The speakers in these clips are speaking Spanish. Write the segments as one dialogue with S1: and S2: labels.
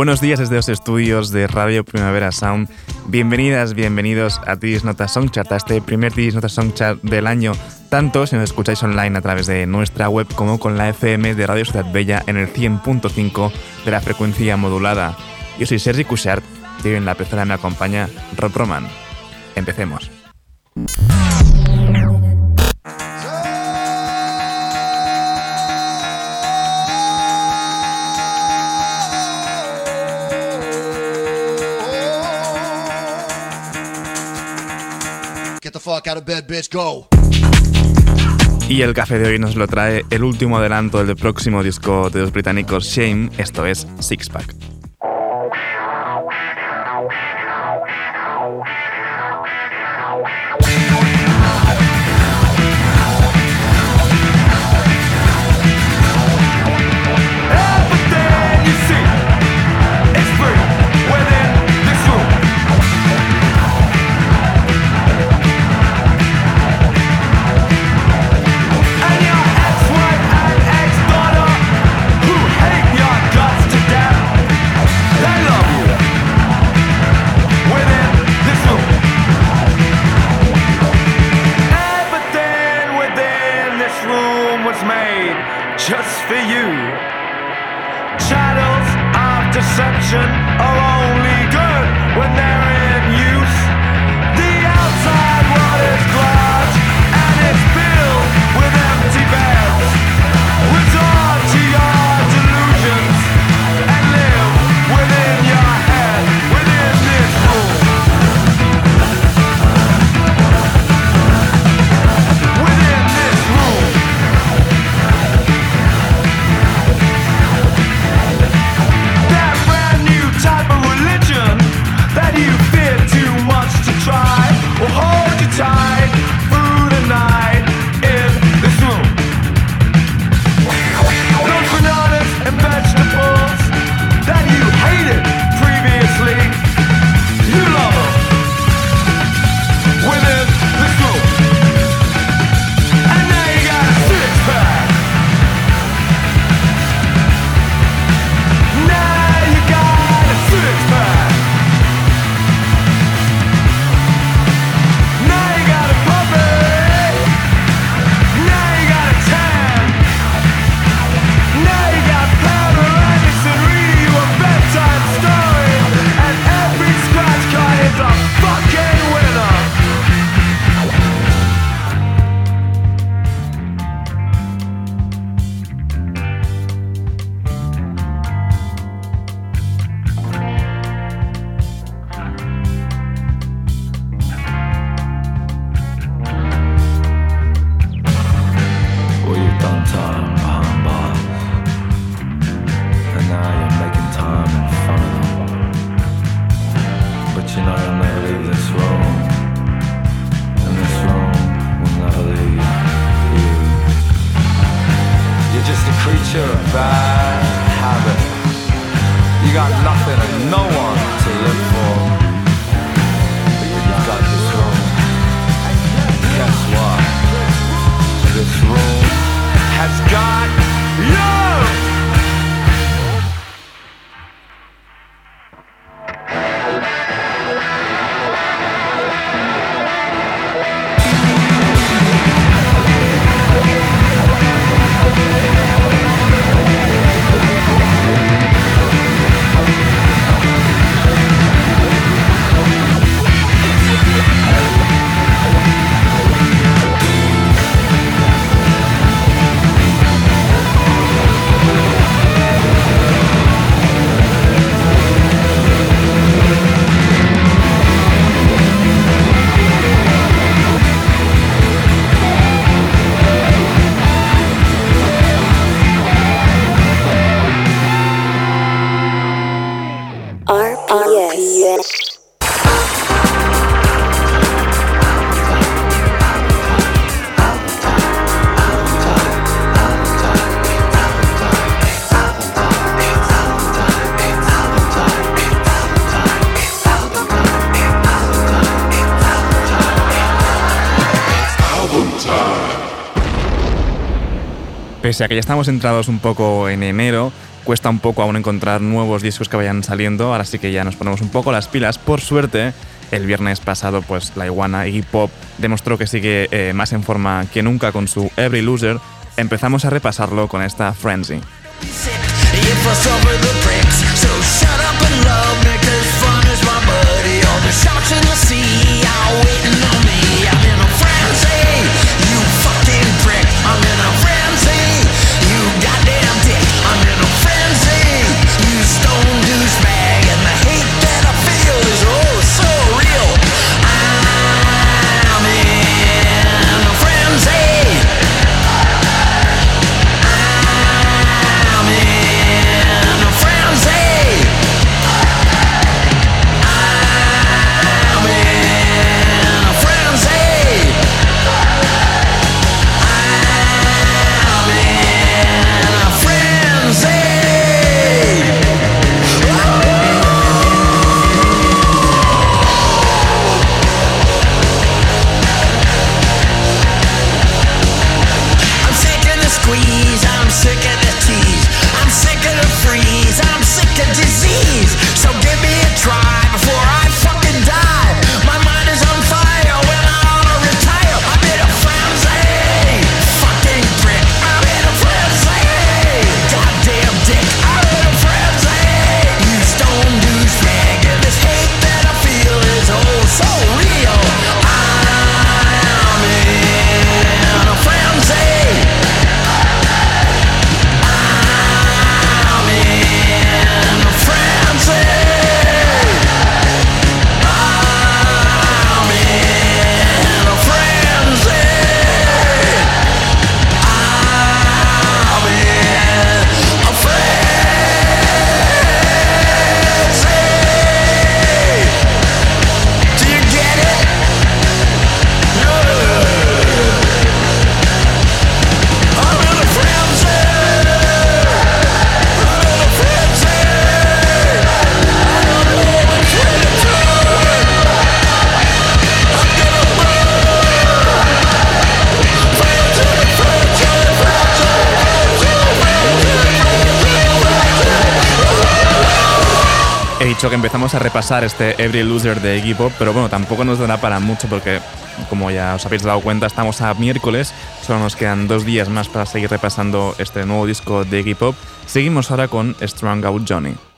S1: Buenos días desde los estudios de Radio Primavera Sound. Bienvenidas, bienvenidos a Tidis Nota Songchart, a este primer Tidis Nota Songchart del año, tanto si nos escucháis online a través de nuestra web como con la FM de Radio Ciudad Bella en el 100.5 de la frecuencia modulada. Yo soy Sergi Cushart y en la pecera me acompaña Rob Roman. Empecemos. Y el café de hoy nos lo trae el último adelanto del próximo disco de los británicos Shame, esto es Sixpack. Pese a que ya estamos entrados un poco en enero, cuesta un poco aún encontrar nuevos discos que vayan saliendo, ahora sí que ya nos ponemos un poco las pilas. Por suerte, el viernes pasado, pues la iguana Iggy Pop demostró que sigue eh, más en forma que nunca con su Every Loser. Empezamos a repasarlo con esta Frenzy. Que empezamos a repasar este Every Loser de Iggy Pop, pero bueno, tampoco nos dará para mucho porque, como ya os habéis dado cuenta, estamos a miércoles, solo nos quedan dos días más para seguir repasando este nuevo disco de Iggy Pop. Seguimos ahora con Strong Out Johnny.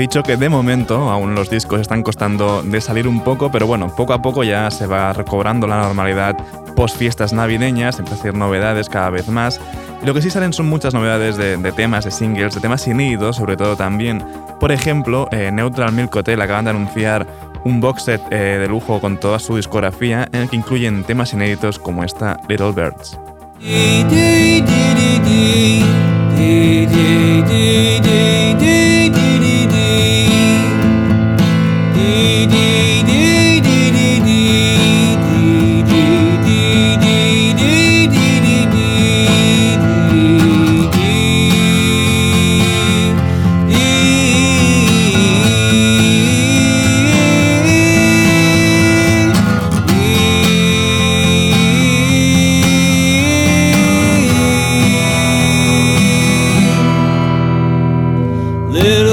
S1: Dicho que de momento aún los discos están costando de salir un poco, pero bueno, poco a poco ya se va recobrando la normalidad post fiestas navideñas, empieza a hacer novedades cada vez más. Y lo que sí salen son muchas novedades de, temas, de singles, de temas inéditos sobre todo también. Por ejemplo, eh, Neutral Milk Hotel acaban de anunciar un box set eh, de lujo con toda su discografía en el que incluyen temas inéditos como esta Little Birds.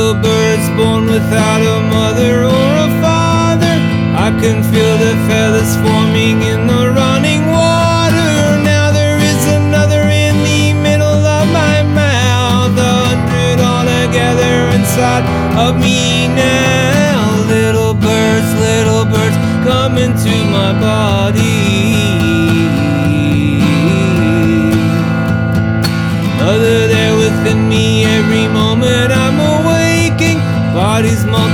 S2: little birds born without a mother or a father. I can feel the feathers forming in the running water. Now there is another in the middle of my mouth. A hundred all together inside of me now. Little birds, little birds, come into my body.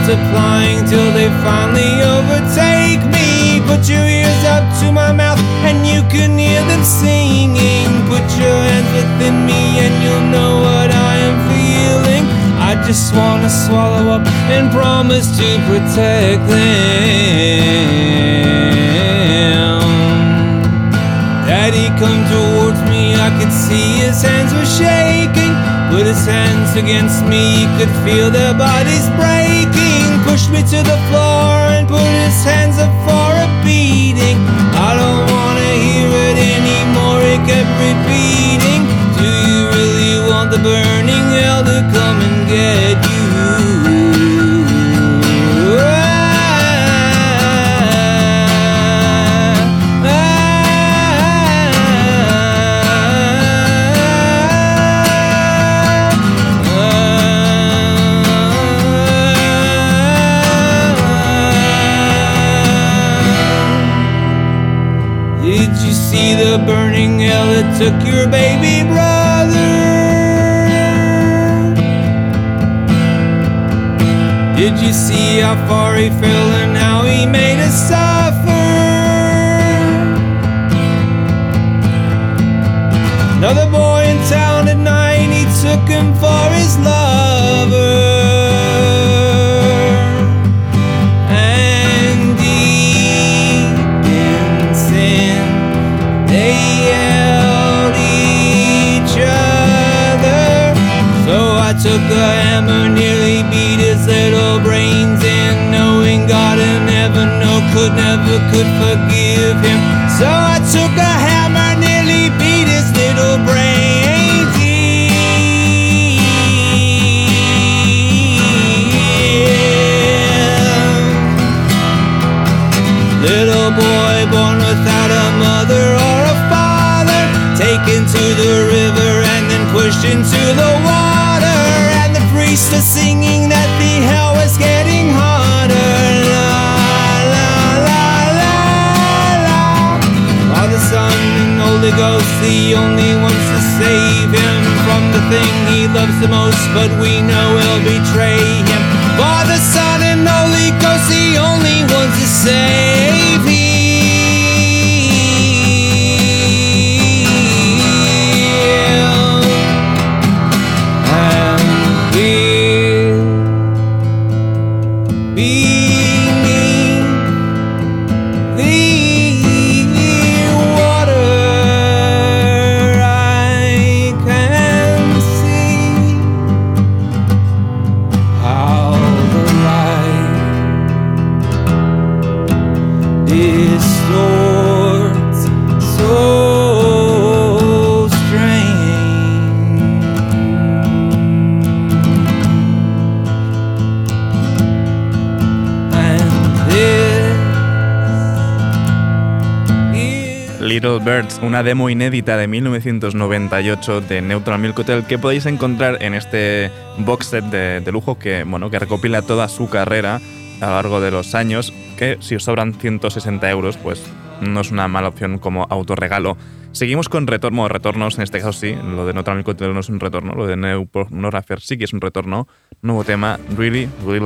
S2: multiplying till they finally overtake me. Put your ears up to my mouth and you can hear them singing. Put your hands within me and you'll know what I am feeling. I just wanna swallow up and promise to protect them. Daddy come towards me, I could see his hands were shaking. Put his hands against me, could feel their bodies break me to the floor and put his hands up for a beating. I don't wanna hear it anymore, it kept repeating. Do you really want the burning hell to come and get you? Took your baby brother. Did you see how far he fell and how he made us suffer? Another boy
S1: una demo inédita de 1998 de Neutral Milk Hotel que podéis encontrar en este box set de, lujo que, bueno, que recopila toda su carrera a lo largo de los años, que si os sobran 160 euros, pues no es una mala opción como autorregalo. Seguimos con retorno, retornos, en este caso sí, lo de Neutral Milk Hotel no es un retorno, lo de Neurafer sí que es un retorno. Nuevo tema, Really, Really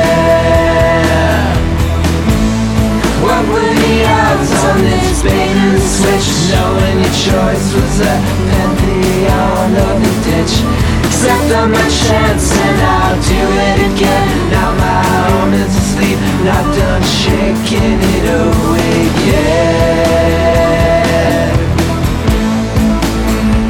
S3: on this bait and switch Knowing your choice was a pantheon of the ditch. Except on my chance and I'll do it again. Now my arm is asleep, not done shaking it away yet.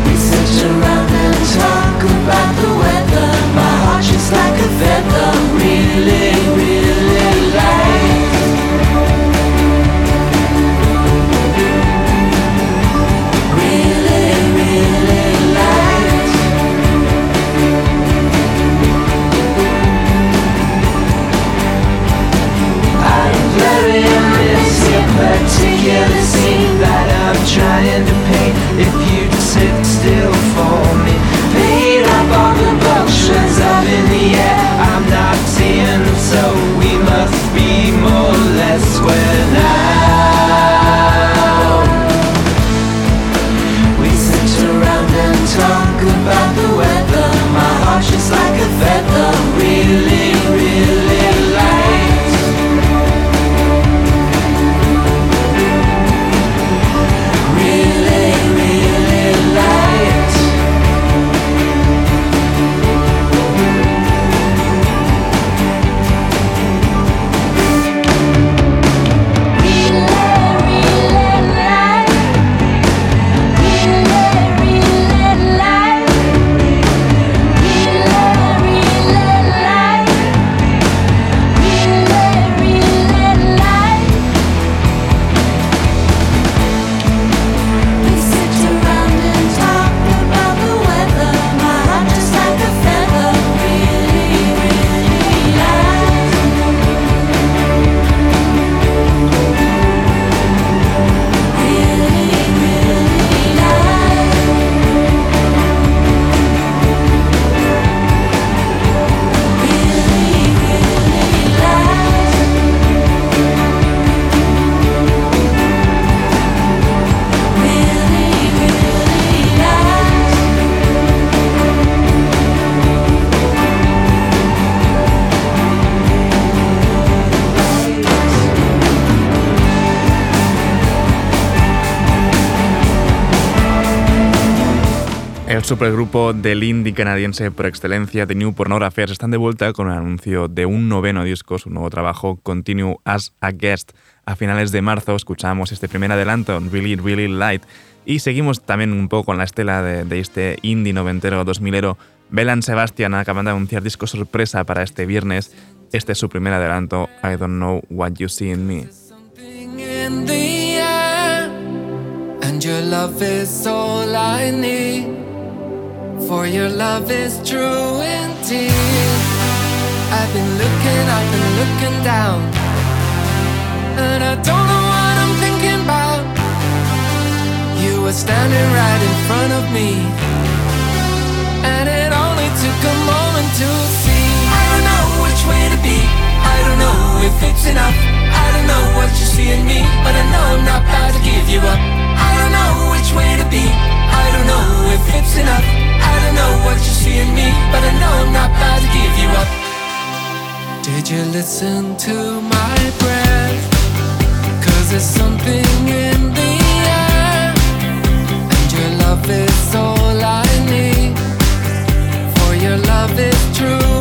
S3: We sit around and talk about the weather. My heart just like a feather, really. particular scene that I'm trying to paint. If you'd sit still for me, paint up all the emotions up in the air. I'm not seeing them, so we must be more or less square now.
S1: Supergrupo del indie canadiense por excelencia, The New Pornographers, están de vuelta con el anuncio de un noveno disco, su nuevo trabajo, Continue as a Guest. A finales de marzo escuchamos este primer adelanto, Really, Really Light, y seguimos también un poco con la estela de, este indie noventero 2000ero. Belan Sebastian acaban de anunciar disco sorpresa para este viernes. Este es su primer adelanto, I Don't Know What You See in Me.
S4: And your love is all I need. For your love is true indeed. I've been looking up and looking down, and I don't know what I'm thinking about. You were standing right in front of me, and it only took a moment to see. I don't know which way to be. I don't know if it's enough. I don't know what you see in me, but I know I'm not about to give you up. I don't know which way to be. I don't know if it's enough. Know what you see in me, but I know I'm not about to give you up. Did you listen to my breath? Cause there's something in the air, and your love is all I need. For your love is true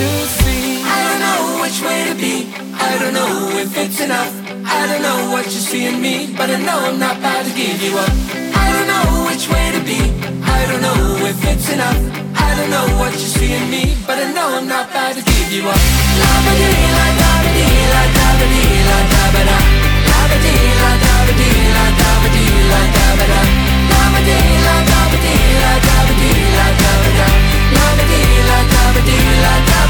S4: to see. I don't know which way to be. I don't know if it's enough. I don't know what you see in me, but I know I'm not about to give you up. I don't know which way to be. I don't know if it's enough. I don't know what you see in me, but I know I'm not about to give you up. La ba dee la da ba dee la da ba dee la da ba da. La ba dee la da ba dee la da ba dee la da ba da. La ba dee la da ba dee la da ba dee la da ba da. La ba dee la da ba dee la da ba da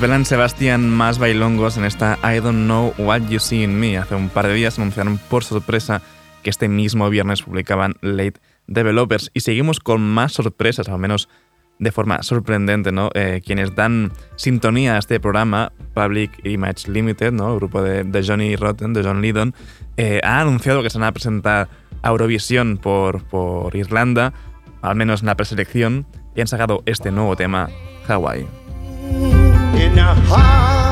S1: Los Belan Sebastian más bailongos en esta I Don't Know What You See in Me. Hace un par de días anunciaron por sorpresa que este mismo viernes publicaban Late Developers y seguimos con más sorpresas, al menos de forma sorprendente, ¿no? Eh, quienes dan sintonía a este programa, Public Image Limited, ¿no? El grupo de, de Johnny Rotten, de John Lydon, eh, ha anunciado que se van a presentar a Eurovisión por, por Irlanda, al menos en la preselección, y han sacado este nuevo tema, Hawaii.
S5: in a heart.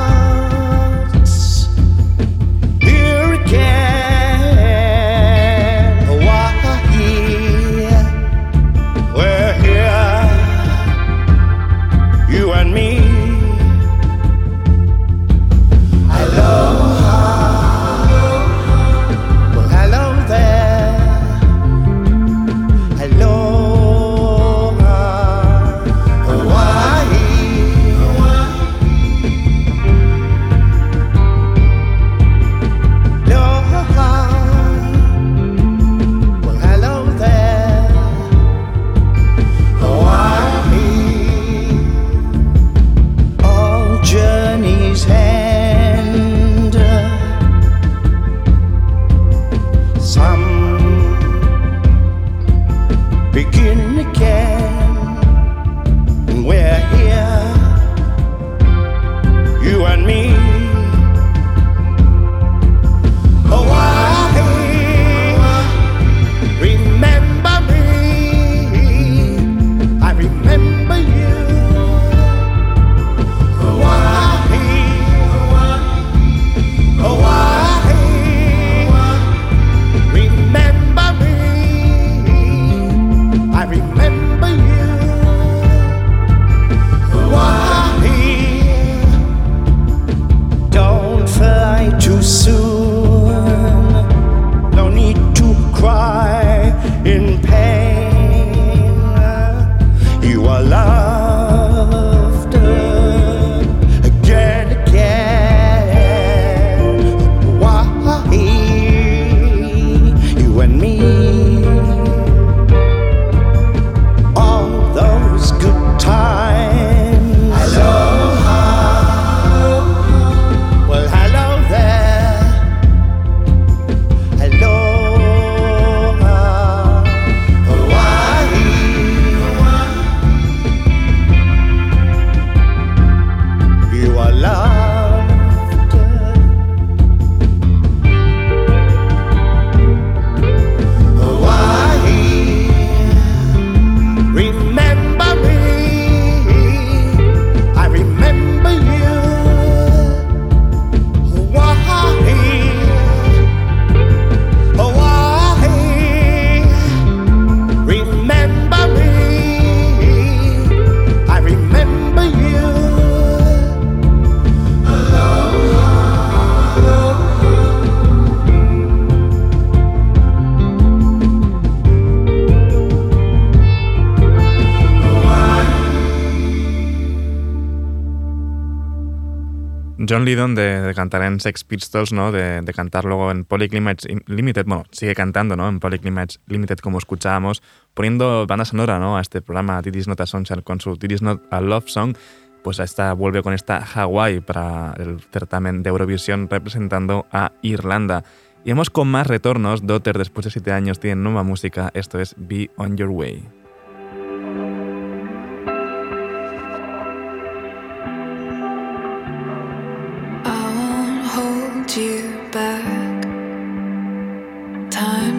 S1: John Lydon de, cantar en Sex Pistols, ¿no? De, cantar luego en Polyclimates Limited, bueno, sigue cantando, ¿no? En Polyclimates Limited como escuchábamos, poniendo banda sonora, ¿no? A este programa Titis Not a Sunshine con su Titis Not a Love Song, pues esta vuelve con esta Hawaii para el certamen de Eurovisión representando a Irlanda. Y hemos con más retornos, Dotter después de siete años tiene nueva música, esto es Be On Your Way.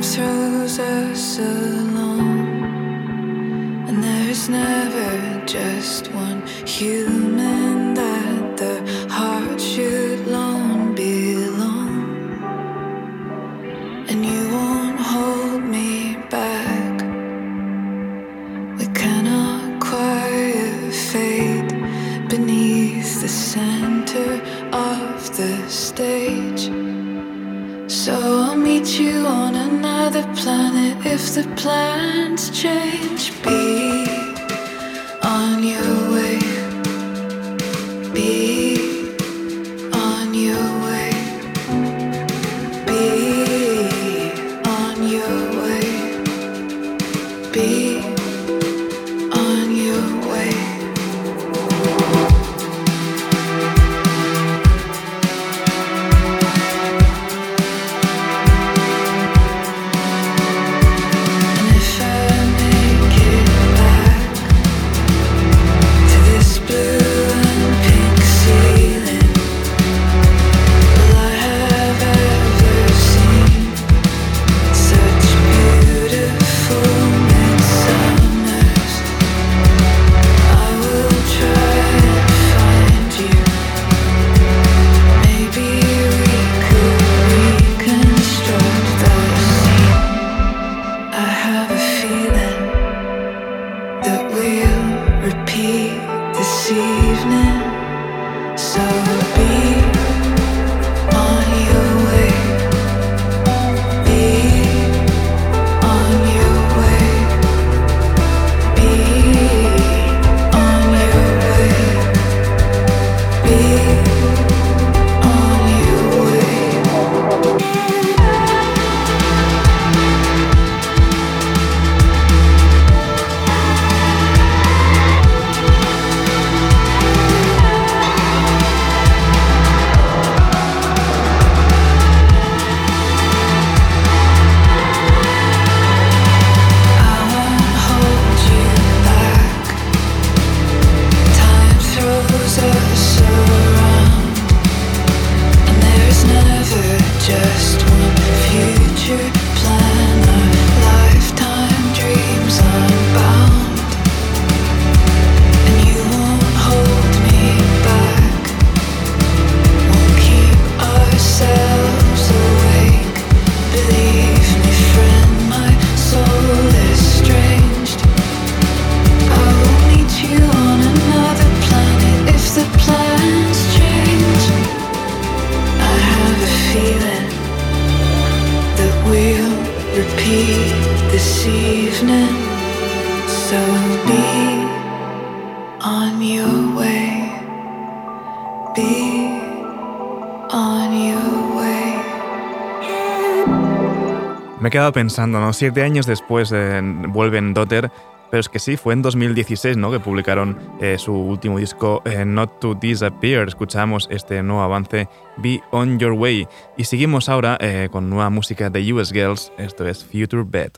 S6: Throws us along, and there's never just one human that the heart should long belong. And you won't hold me back. We cannot quiet fate beneath the center of the stage. So I'll meet you on another planet if the plans change. Be
S1: Pensando, ¿no? Siete años después eh, vuelven Dotter, pero es que sí, fue en 2016, ¿no? Que publicaron eh, su último disco, eh, Not to Disappear. Escuchamos este nuevo avance, Be On Your Way. Y seguimos ahora eh, con nueva música de US Girls, esto es Future Bed.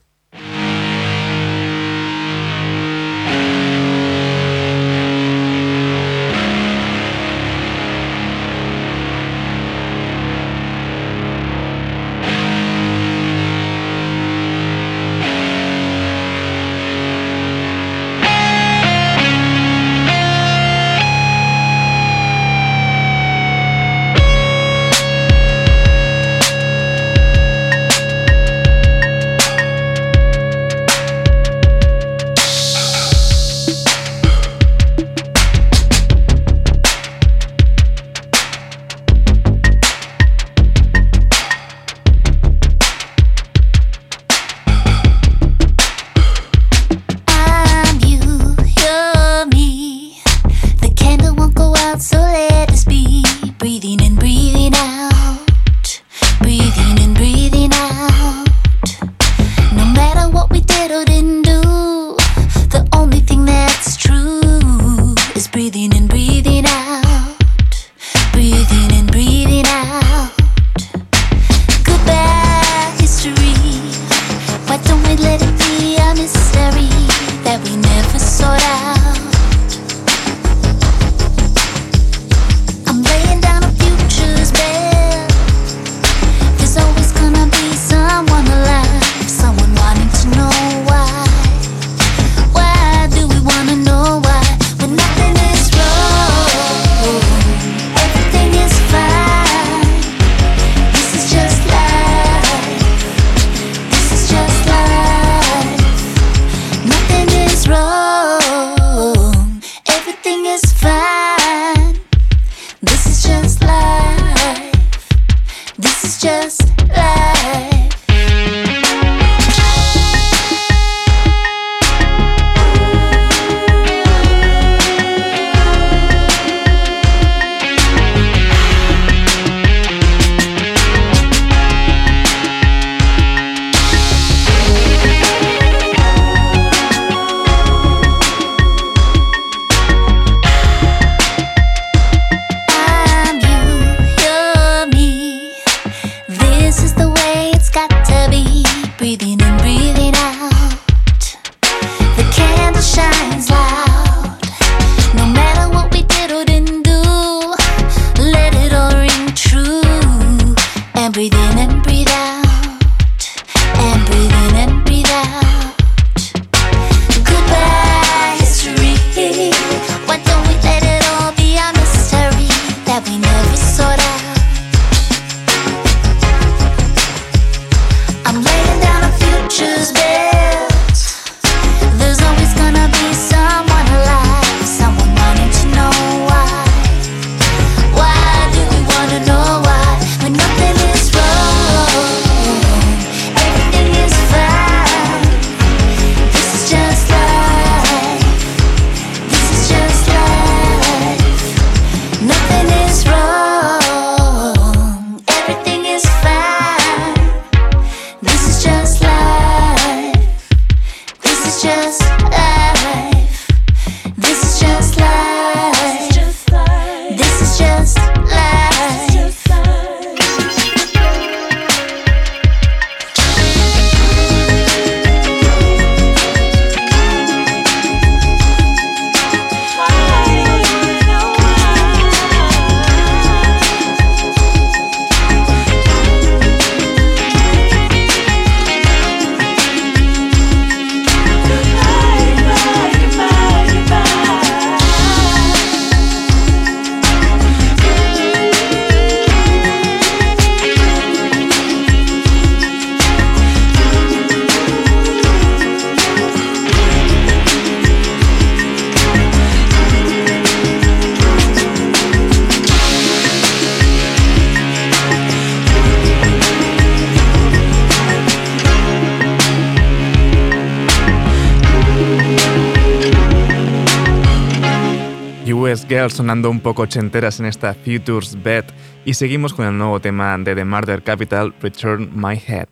S1: sonando un poco ochenteras en esta Futures Bet y seguimos con el nuevo tema de The Murder Capital, Return My Head.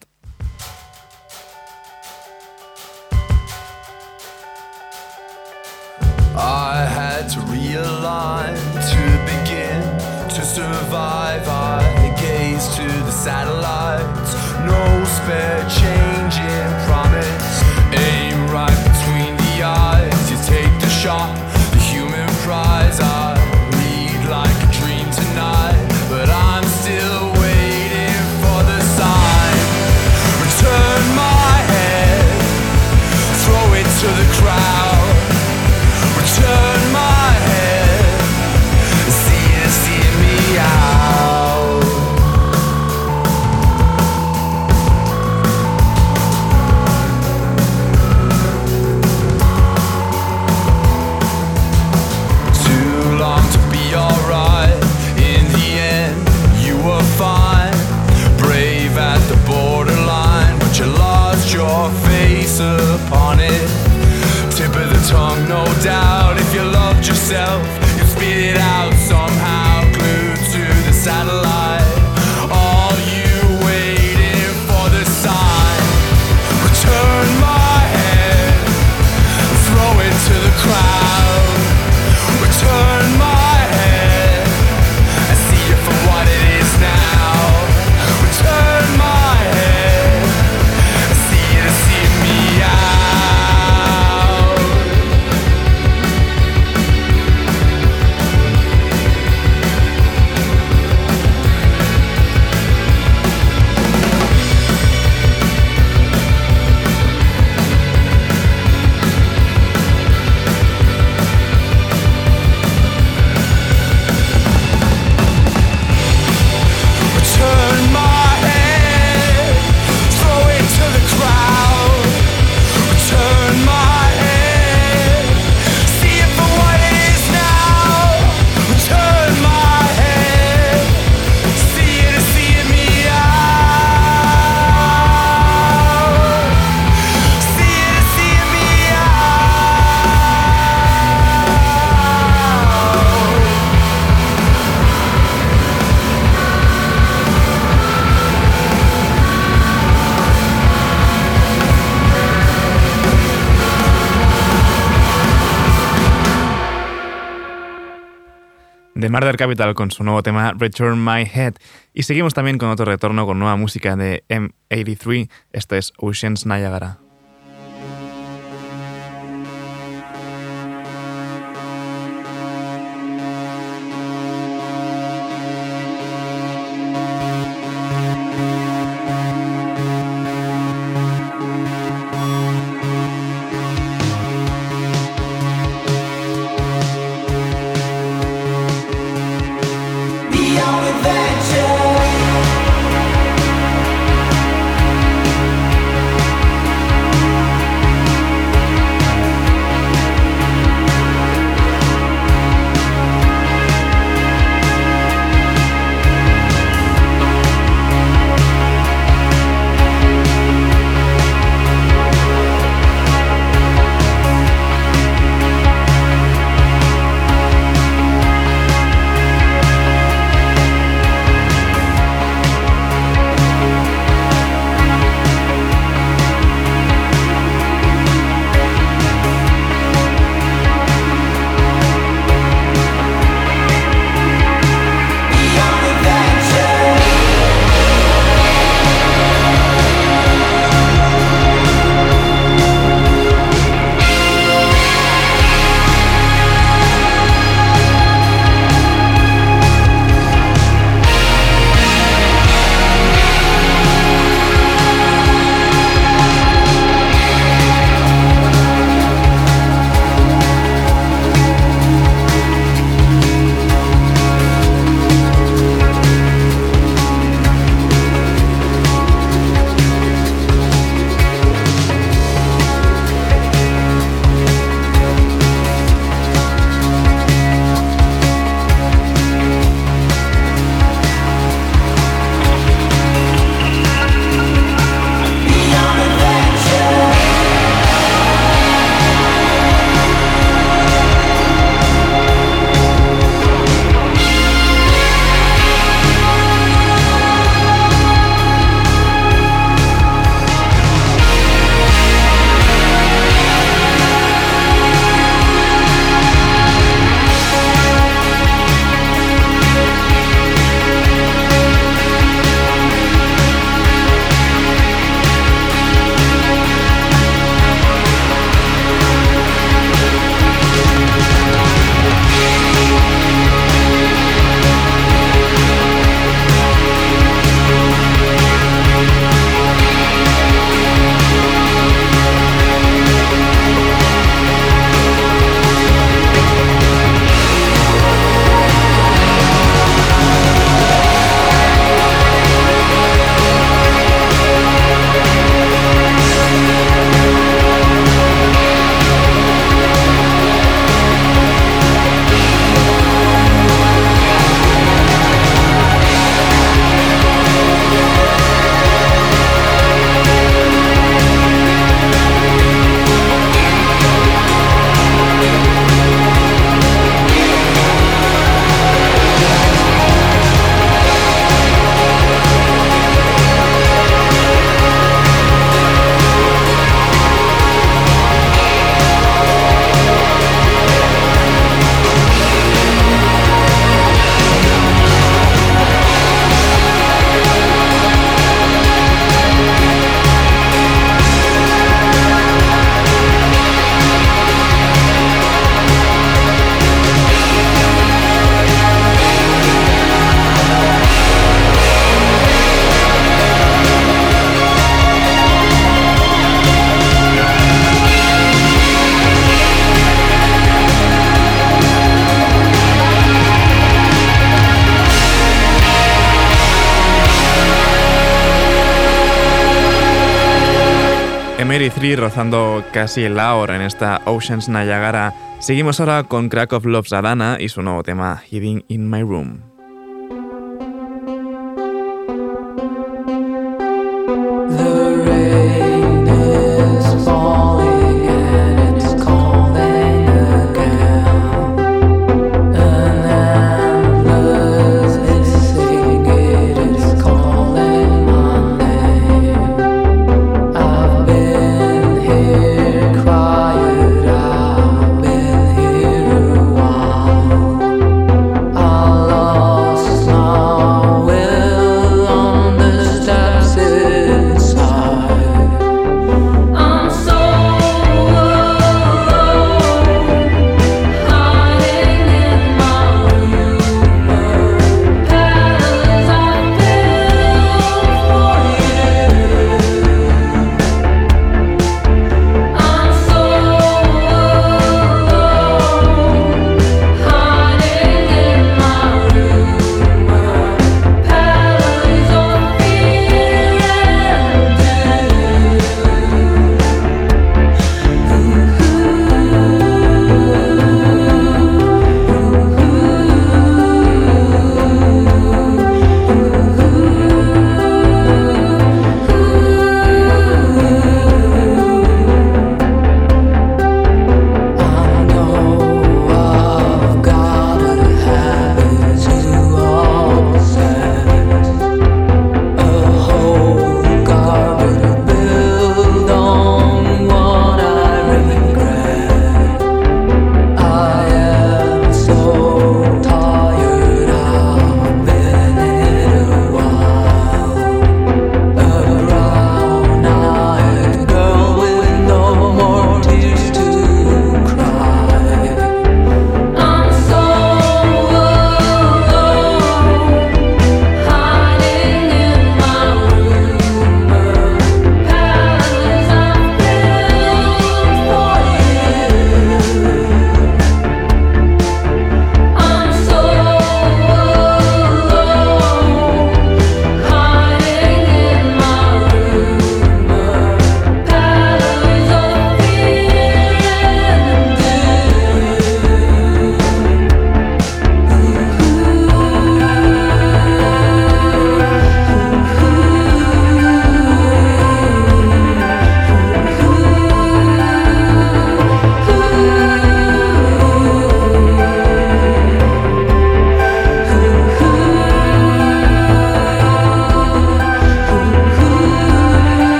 S7: I had to realign to begin to survive. I gaze to the satellites, no spare change. yourself
S1: de Murder Capital con su nuevo tema Return My Head. Y seguimos también con otro retorno con nueva música de M83. Esto es Oceans Niagara. 3 rozando casi la hora en esta Oceans Niagara. Seguimos ahora con Crack of Love Zadana y su nuevo tema Hiding in My Room.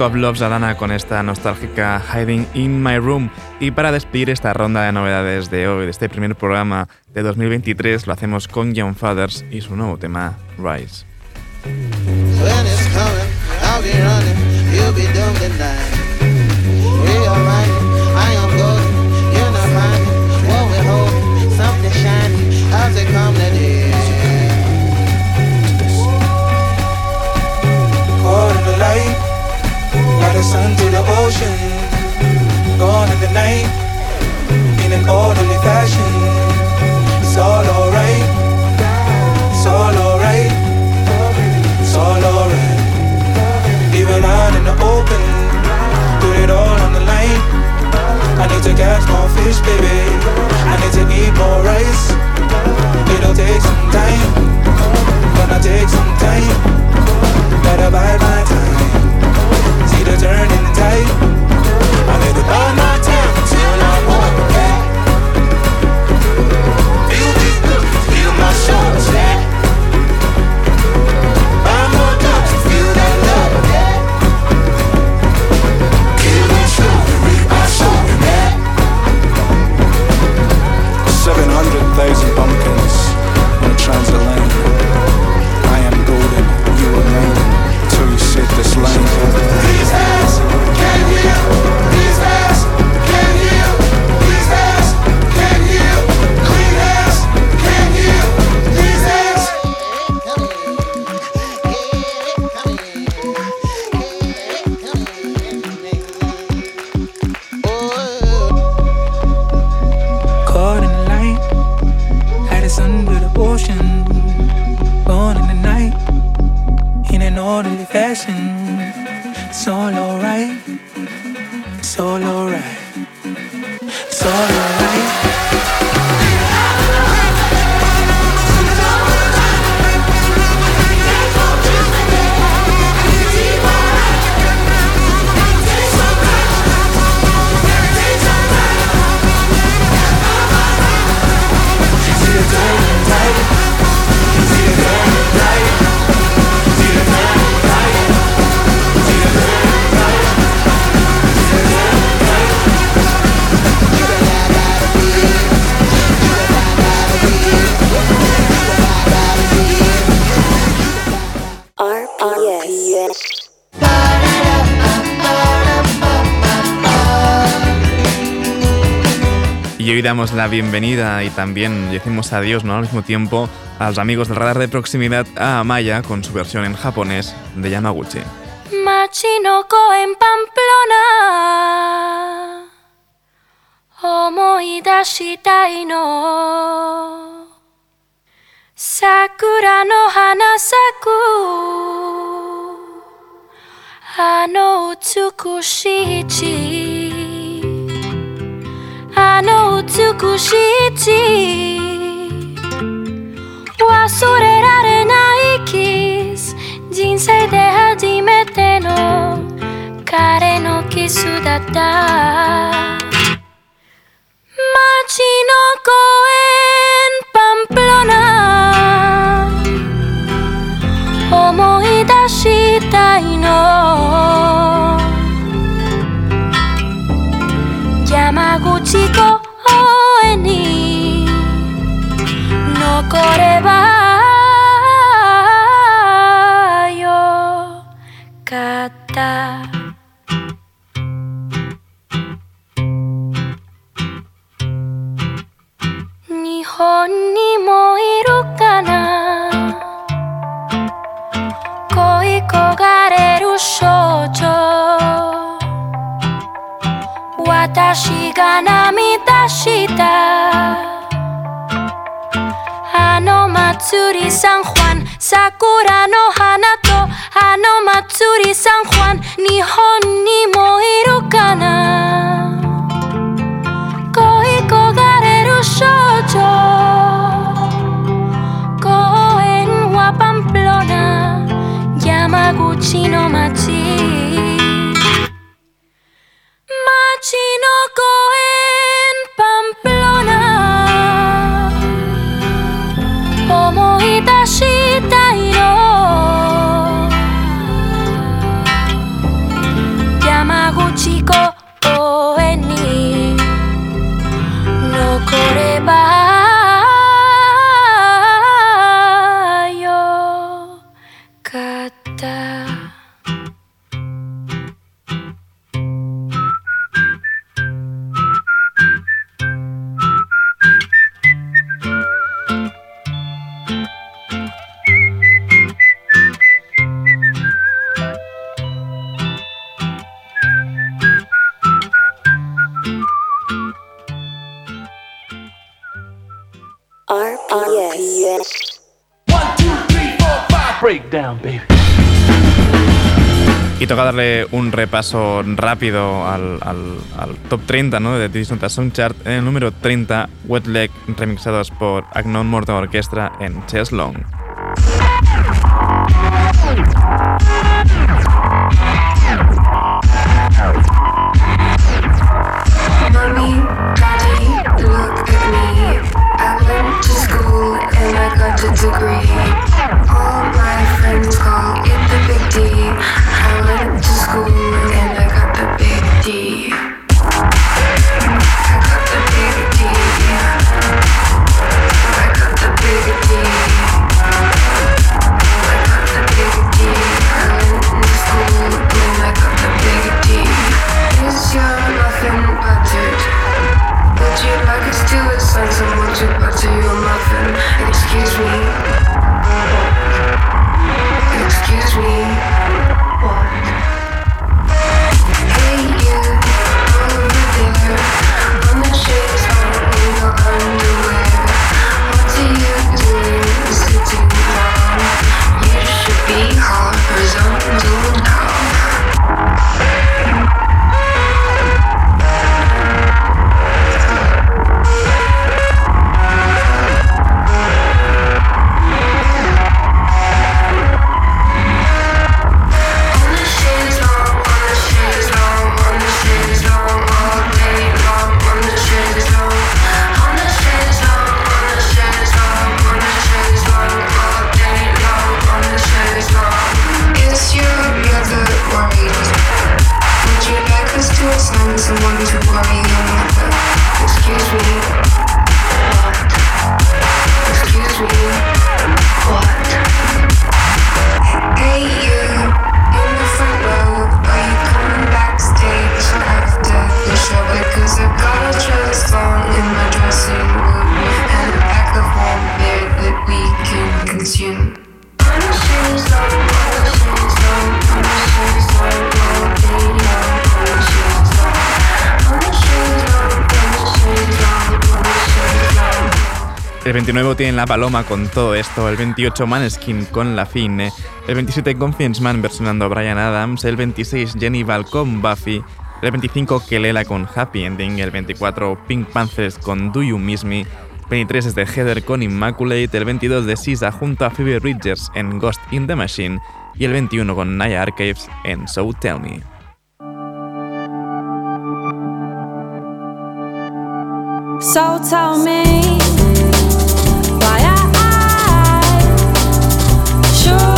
S1: Of Loves Adana con esta nostálgica Hiding in My Room. Y para despedir esta ronda de novedades de hoy, de este primer programa de 2023, lo hacemos con Young Fathers y su nuevo tema, Rise.
S8: The sun to the ocean. Gone in the night, in an orderly fashion. It's all alright, it's all alright, it's all alright. Even out in the open, put it all on the line. I need to catch more fish, baby. I need to eat more rice. It'll take some time, gonna take some time. Better bide my time the turning tide. I let it my time until I'm okay. Feel me, feel my shoulders back.
S1: la bienvenida y también decimos adiós ¿no? al mismo tiempo a los amigos del radar de proximidad a Amaya con su versión en japonés de Yamaguchi.
S9: Machinoco en Pamplona. Omoidashitai no Sakura no hanasaku Ano utsukushi ichi Ano 美しい地。忘れられないキス。人生で初めての彼のキスだった。私が涙したあの祭りサンファン桜の花とあの祭りサンファン日本にもいるかな恋焦がれる少女公園はパンプロナ山口の街街 の声
S1: toca darle un repaso rápido al, top 30 ¿no? de This Nota Song Chart. En el número 30, Wet Leg, remixados por Agnon Morton Orchestra en Chess Long. El 29 tiene La Paloma con todo esto, el 28 Maneskin con La Fine, el 27 Confiance Man versionando a Brian Adams, el 26 Jenny Val con Buffy, el 25 Kelela con Happy Ending, el 24 Pink Panthers con Do You Miss Me, el 23 es de Heather con Immaculate, el 22 de Sisa junto a Phoebe Bridgers en Ghost in the Machine y el 21 con Naya Archives en So Tell Me.
S10: So tell me sure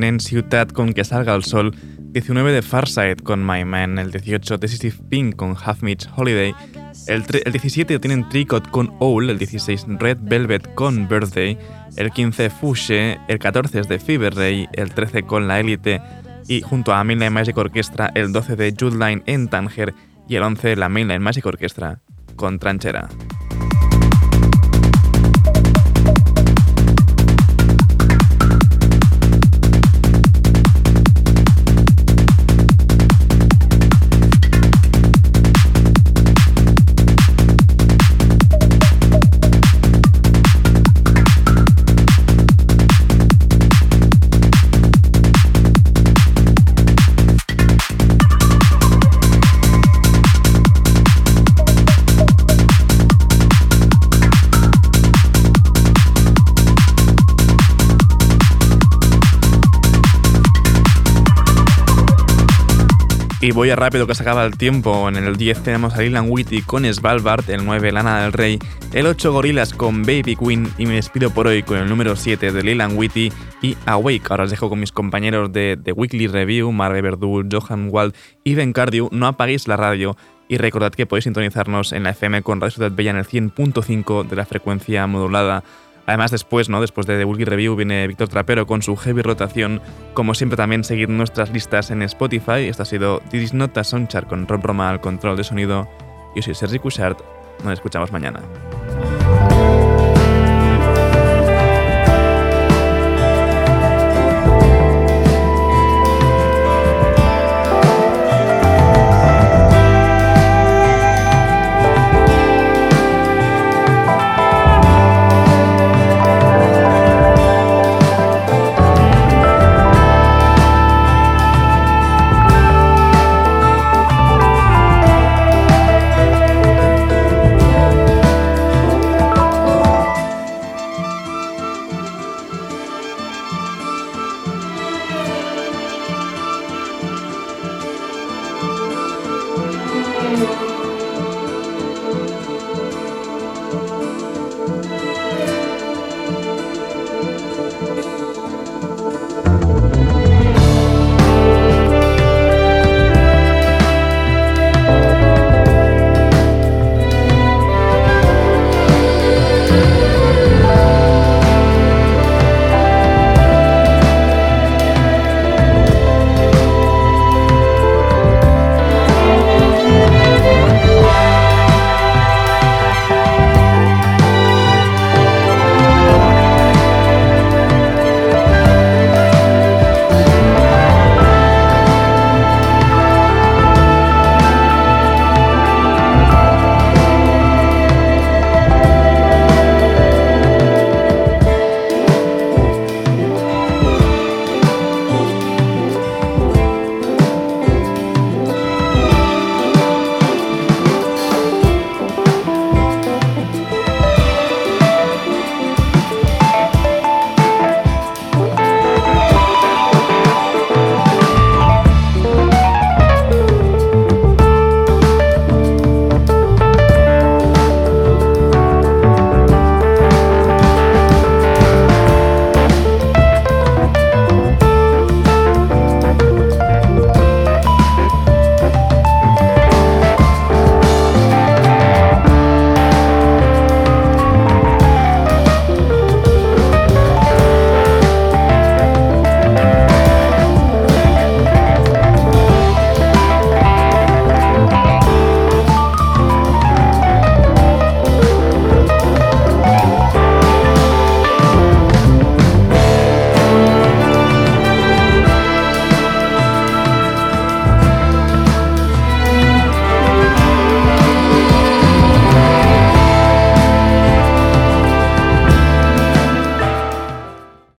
S1: tienen Ciutat con Que Salga el Sol, 19 de Farside con My Man, el 18 Decisive Pink con Half Mitch Holiday, el, el 17 lo tienen Tricot con Owl, el 16 Red Velvet con Birthday, el 15 Fushe, el 14 es de Fever Ray, el 13 con La Elite y junto a Mainline Magic Orchestra el 12 de Jude Line en Tanger y el 11 la Mainline Magic Orchestra con Tranchera. Y voy a rápido que se acaba el tiempo. En el 10 tenemos a Lilan Whitty con Svalbard, el 9 Lana del Rey, el 8 Gorilas con Baby Queen y me despido por hoy con el número 7 de Lilan Whitty y Awake. Ahora os dejo con mis compañeros de The Weekly Review, Marve Verdú, Johan Wald y Ben Cardew. No apaguéis la radio y recordad que podéis sintonizarnos en la FM con Radio Ciudad Bella en el 100.5 de la frecuencia modulada. Además, después, ¿no? Después de The Weekly Review viene Víctor Trapero con su heavy rotación. Como siempre, también seguid nuestras listas en Spotify. Esto ha sido This is Not a Soundchart con Rob Roma al control de sonido. Yo soy Sergi Cushart. Nos escuchamos mañana.